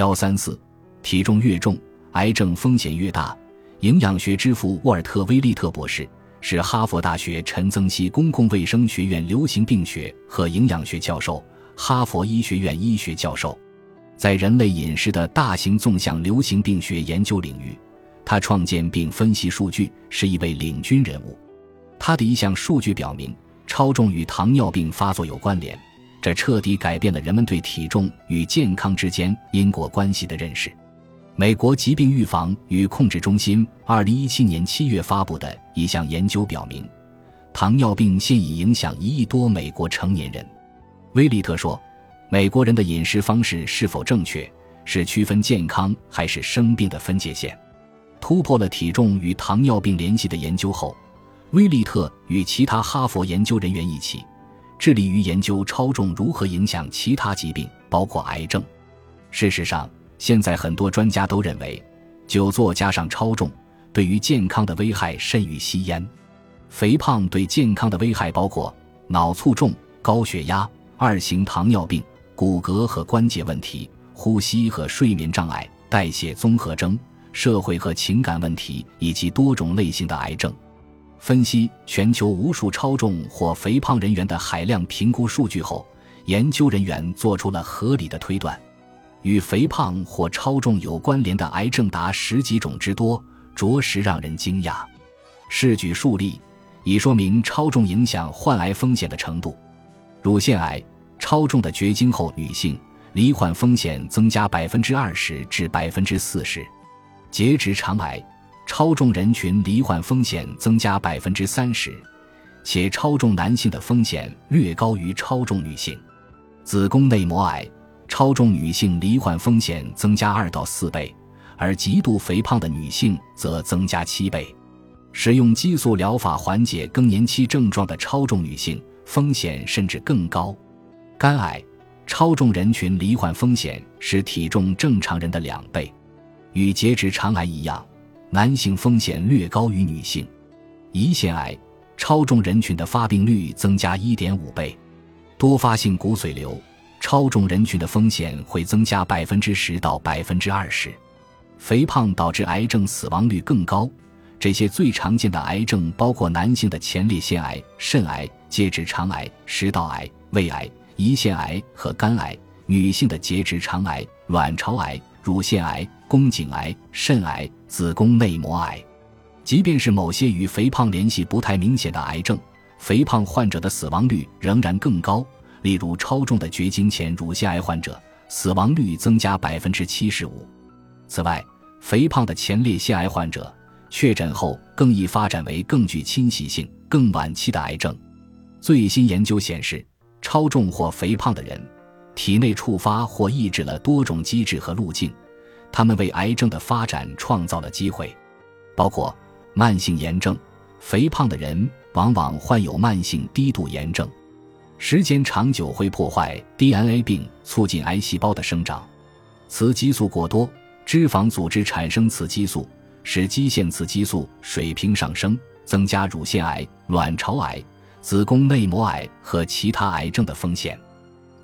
幺三四，体重越重，癌症风险越大。营养学之父沃尔特·威利特博士是哈佛大学陈增熙公共卫生学院流行病学和营养学教授，哈佛医学院医学教授，在人类饮食的大型纵向流行病学研究领域，他创建并分析数据，是一位领军人物。他的一项数据表明，超重与糖尿病发作有关联，这彻底改变了人们对体重与健康之间因果关系的认识。美国疾病预防与控制中心二零一七年七月发布的一项研究表明，糖尿病现已影响一亿多美国成年人。威利特说：“美国人的饮食方式是否正确，是区分健康还是生病的分界线。”突破了体重与糖尿病联系的研究后，威利特与其他哈佛研究人员一起，致力于研究超重如何影响其他疾病，包括癌症。事实上，现在很多专家都认为，久坐加上超重对于健康的危害甚于吸烟。肥胖对健康的危害包括脑卒中、高血压、二型糖尿病、骨骼和关节问题、呼吸和睡眠障碍、代谢综合征、社会和情感问题以及多种类型的癌症。分析全球无数超重或肥胖人员的海量评估数据后，研究人员做出了合理的推断。与肥胖或超重有关联的癌症达十几种之多，着实让人惊讶。试举数例，以说明超重影响患癌风险的程度：乳腺癌，超重的绝经后女性罹患风险增加百分之二十至百分之四十；结直肠癌，超重人群罹患风险增加百分之三十，且超重男性的风险略高于超重女性；子宫内膜癌。超重女性罹患风险增加二到四倍，而极度肥胖的女性则增加七倍。使用激素疗法缓解更年期症状的超重女性风险甚至更高。肝癌，超重人群罹患风险是体重正常人的两倍。与结直肠癌一样，男性风险略高于女性。胰腺癌，超重人群的发病率增加一点五倍。多发性骨髓瘤。超重人群的风险会增加百分之十到百分之二十，肥胖导致癌症死亡率更高。这些最常见的癌症包括男性的前列腺癌、肾癌、结直肠癌、食道癌、胃癌、胰腺癌和肝癌；女性的结直肠癌、卵巢癌、乳腺癌、宫颈癌、肾癌、子宫内膜癌。即便是某些与肥胖联系不太明显的癌症，肥胖患者的死亡率仍然更高。例如，超重的绝经前乳腺癌患者死亡率增加百分之七十五。此外，肥胖的前列腺癌患者确诊后更易发展为更具侵袭性、更晚期的癌症。最新研究显示，超重或肥胖的人体内触发或抑制了多种机制和路径，它们为癌症的发展创造了机会，包括慢性炎症。肥胖的人往往患有慢性低度炎症。时间长久会破坏 DNA 并促进癌细胞的生长。雌激素过多，脂肪组织产生雌激素，使肌腺雌激素水平上升，增加乳腺癌、卵巢癌、子宫内膜癌和其他癌症的风险。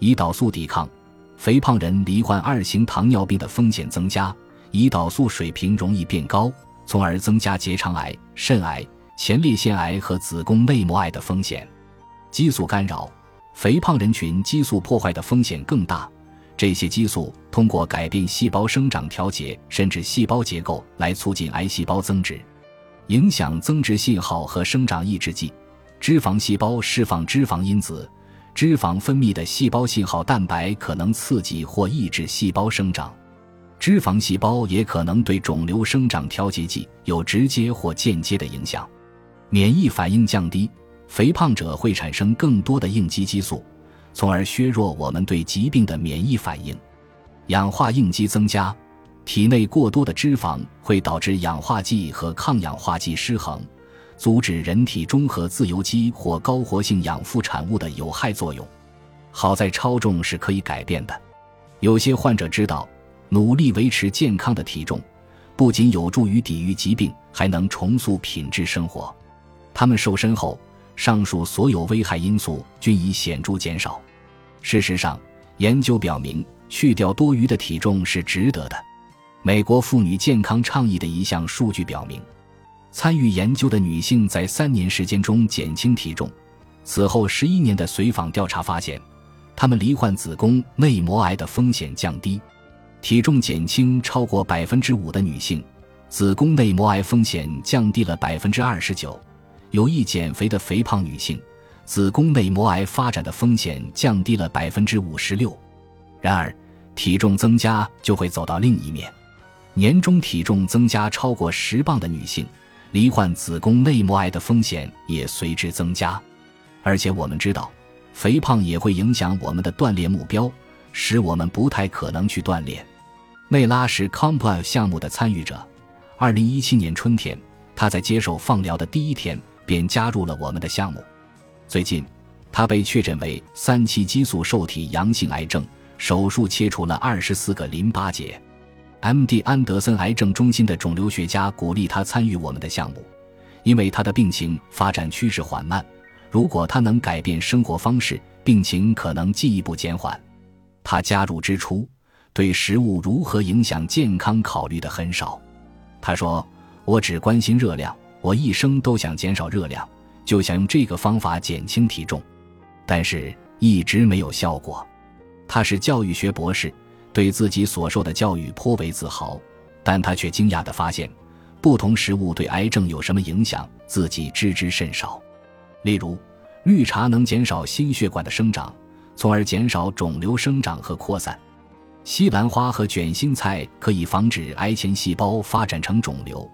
胰岛素抵抗，肥胖人罹患二型糖尿病的风险增加，胰岛素水平容易变高，从而增加结肠癌、肾癌、前列腺癌和子宫内膜癌的风险。激素干扰。肥胖人群激素破坏的风险更大，这些激素通过改变细胞生长调节甚至细胞结构来促进癌细胞增殖，影响增殖信号和生长抑制剂。脂肪细胞释放脂肪因子，脂肪分泌的细胞信号蛋白可能刺激或抑制细胞生长。脂肪细胞也可能对肿瘤生长调节剂有直接或间接的影响。免疫反应降低。肥胖者会产生更多的应激激素，从而削弱我们对疾病的免疫反应。氧化应激增加，体内过多的脂肪会导致氧化剂和抗氧化剂失衡，阻止人体中和自由基或高活性氧副产物的有害作用。好在超重是可以改变的。有些患者知道，努力维持健康的体重，不仅有助于抵御疾病，还能重塑品质生活。他们瘦身后。上述所有危害因素均已显著减少。事实上，研究表明，去掉多余的体重是值得的。美国妇女健康倡议的一项数据表明，参与研究的女性在三年时间中减轻体重。此后十一年的随访调查发现，她们罹患子宫内膜癌的风险降低。体重减轻超过百分之五的女性，子宫内膜癌风险降低了百分之二十九。有意减肥的肥胖女性，子宫内膜癌发展的风险降低了百分之五十六。然而，体重增加就会走到另一面。年中体重增加超过十磅的女性，罹患子宫内膜癌的风险也随之增加。而且我们知道，肥胖也会影响我们的锻炼目标，使我们不太可能去锻炼。内拉是 Compile 项目的参与者。二零一七年春天，他在接受放疗的第一天便加入了我们的项目。最近，他被确诊为三期激素受体阳性癌症。手术切除了二十四个淋巴结。M.D. 安德森癌症中心的肿瘤学家鼓励他参与我们的项目，因为他的病情发展趋势缓慢。如果他能改变生活方式，病情可能进一步减缓。他加入之初，对食物如何影响健康考虑的很少。他说：“我只关心热量，我一生都想减少热量，就想用这个方法减轻体重，但是一直没有效果。”他是教育学博士，对自己所受的教育颇为自豪，但他却惊讶地发现，不同食物对癌症有什么影响，自己知之甚少。例如，绿茶能减少心血管的生长，从而减少肿瘤生长和扩散；西兰花和卷心菜可以防止癌前细胞发展成肿瘤；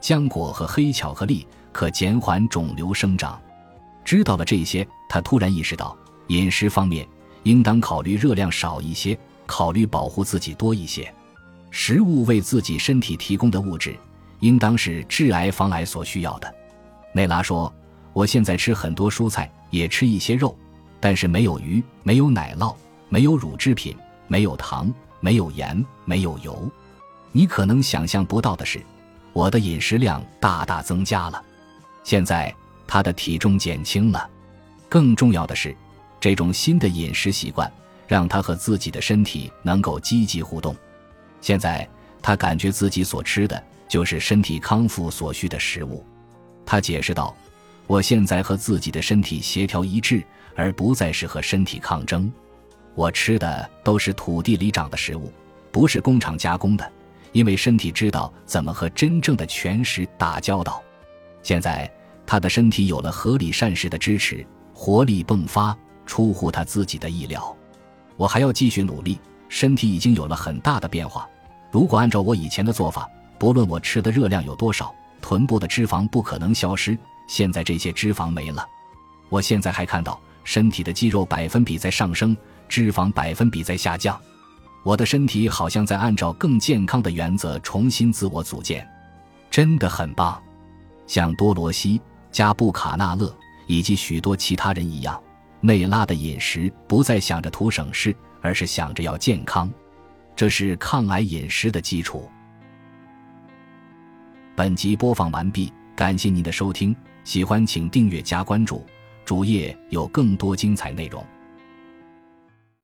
浆果和黑巧克力可减缓肿瘤生长。知道了这些，他突然意识到，饮食方面。应当考虑热量少一些，考虑保护自己多一些。食物为自己身体提供的物质，应当是致癌防癌所需要的。内拉说：“我现在吃很多蔬菜，也吃一些肉，但是没有鱼，没有奶酪，没有乳制品，没有糖，没有盐，没有油。你可能想象不到的是，我的饮食量大大增加了。现在他的体重减轻了。更重要的是。”这种新的饮食习惯让他和自己的身体能够积极互动。现在他感觉自己所吃的就是身体康复所需的食物。他解释道：“我现在和自己的身体协调一致，而不再是和身体抗争。我吃的都是土地里长的食物，不是工厂加工的，因为身体知道怎么和真正的全食打交道。现在他的身体有了合理膳食的支持，活力迸发。”出乎他自己的意料，我还要继续努力。身体已经有了很大的变化。如果按照我以前的做法，不论我吃的热量有多少，臀部的脂肪不可能消失。现在这些脂肪没了。我现在还看到身体的肌肉百分比在上升，脂肪百分比在下降。我的身体好像在按照更健康的原则重新自我组建，真的很棒。像多罗西、加布卡纳勒以及许多其他人一样。内拉的饮食不再想着图省事，而是想着要健康，这是抗癌饮食的基础。本集播放完毕，感谢您的收听，喜欢请订阅加关注，主页有更多精彩内容。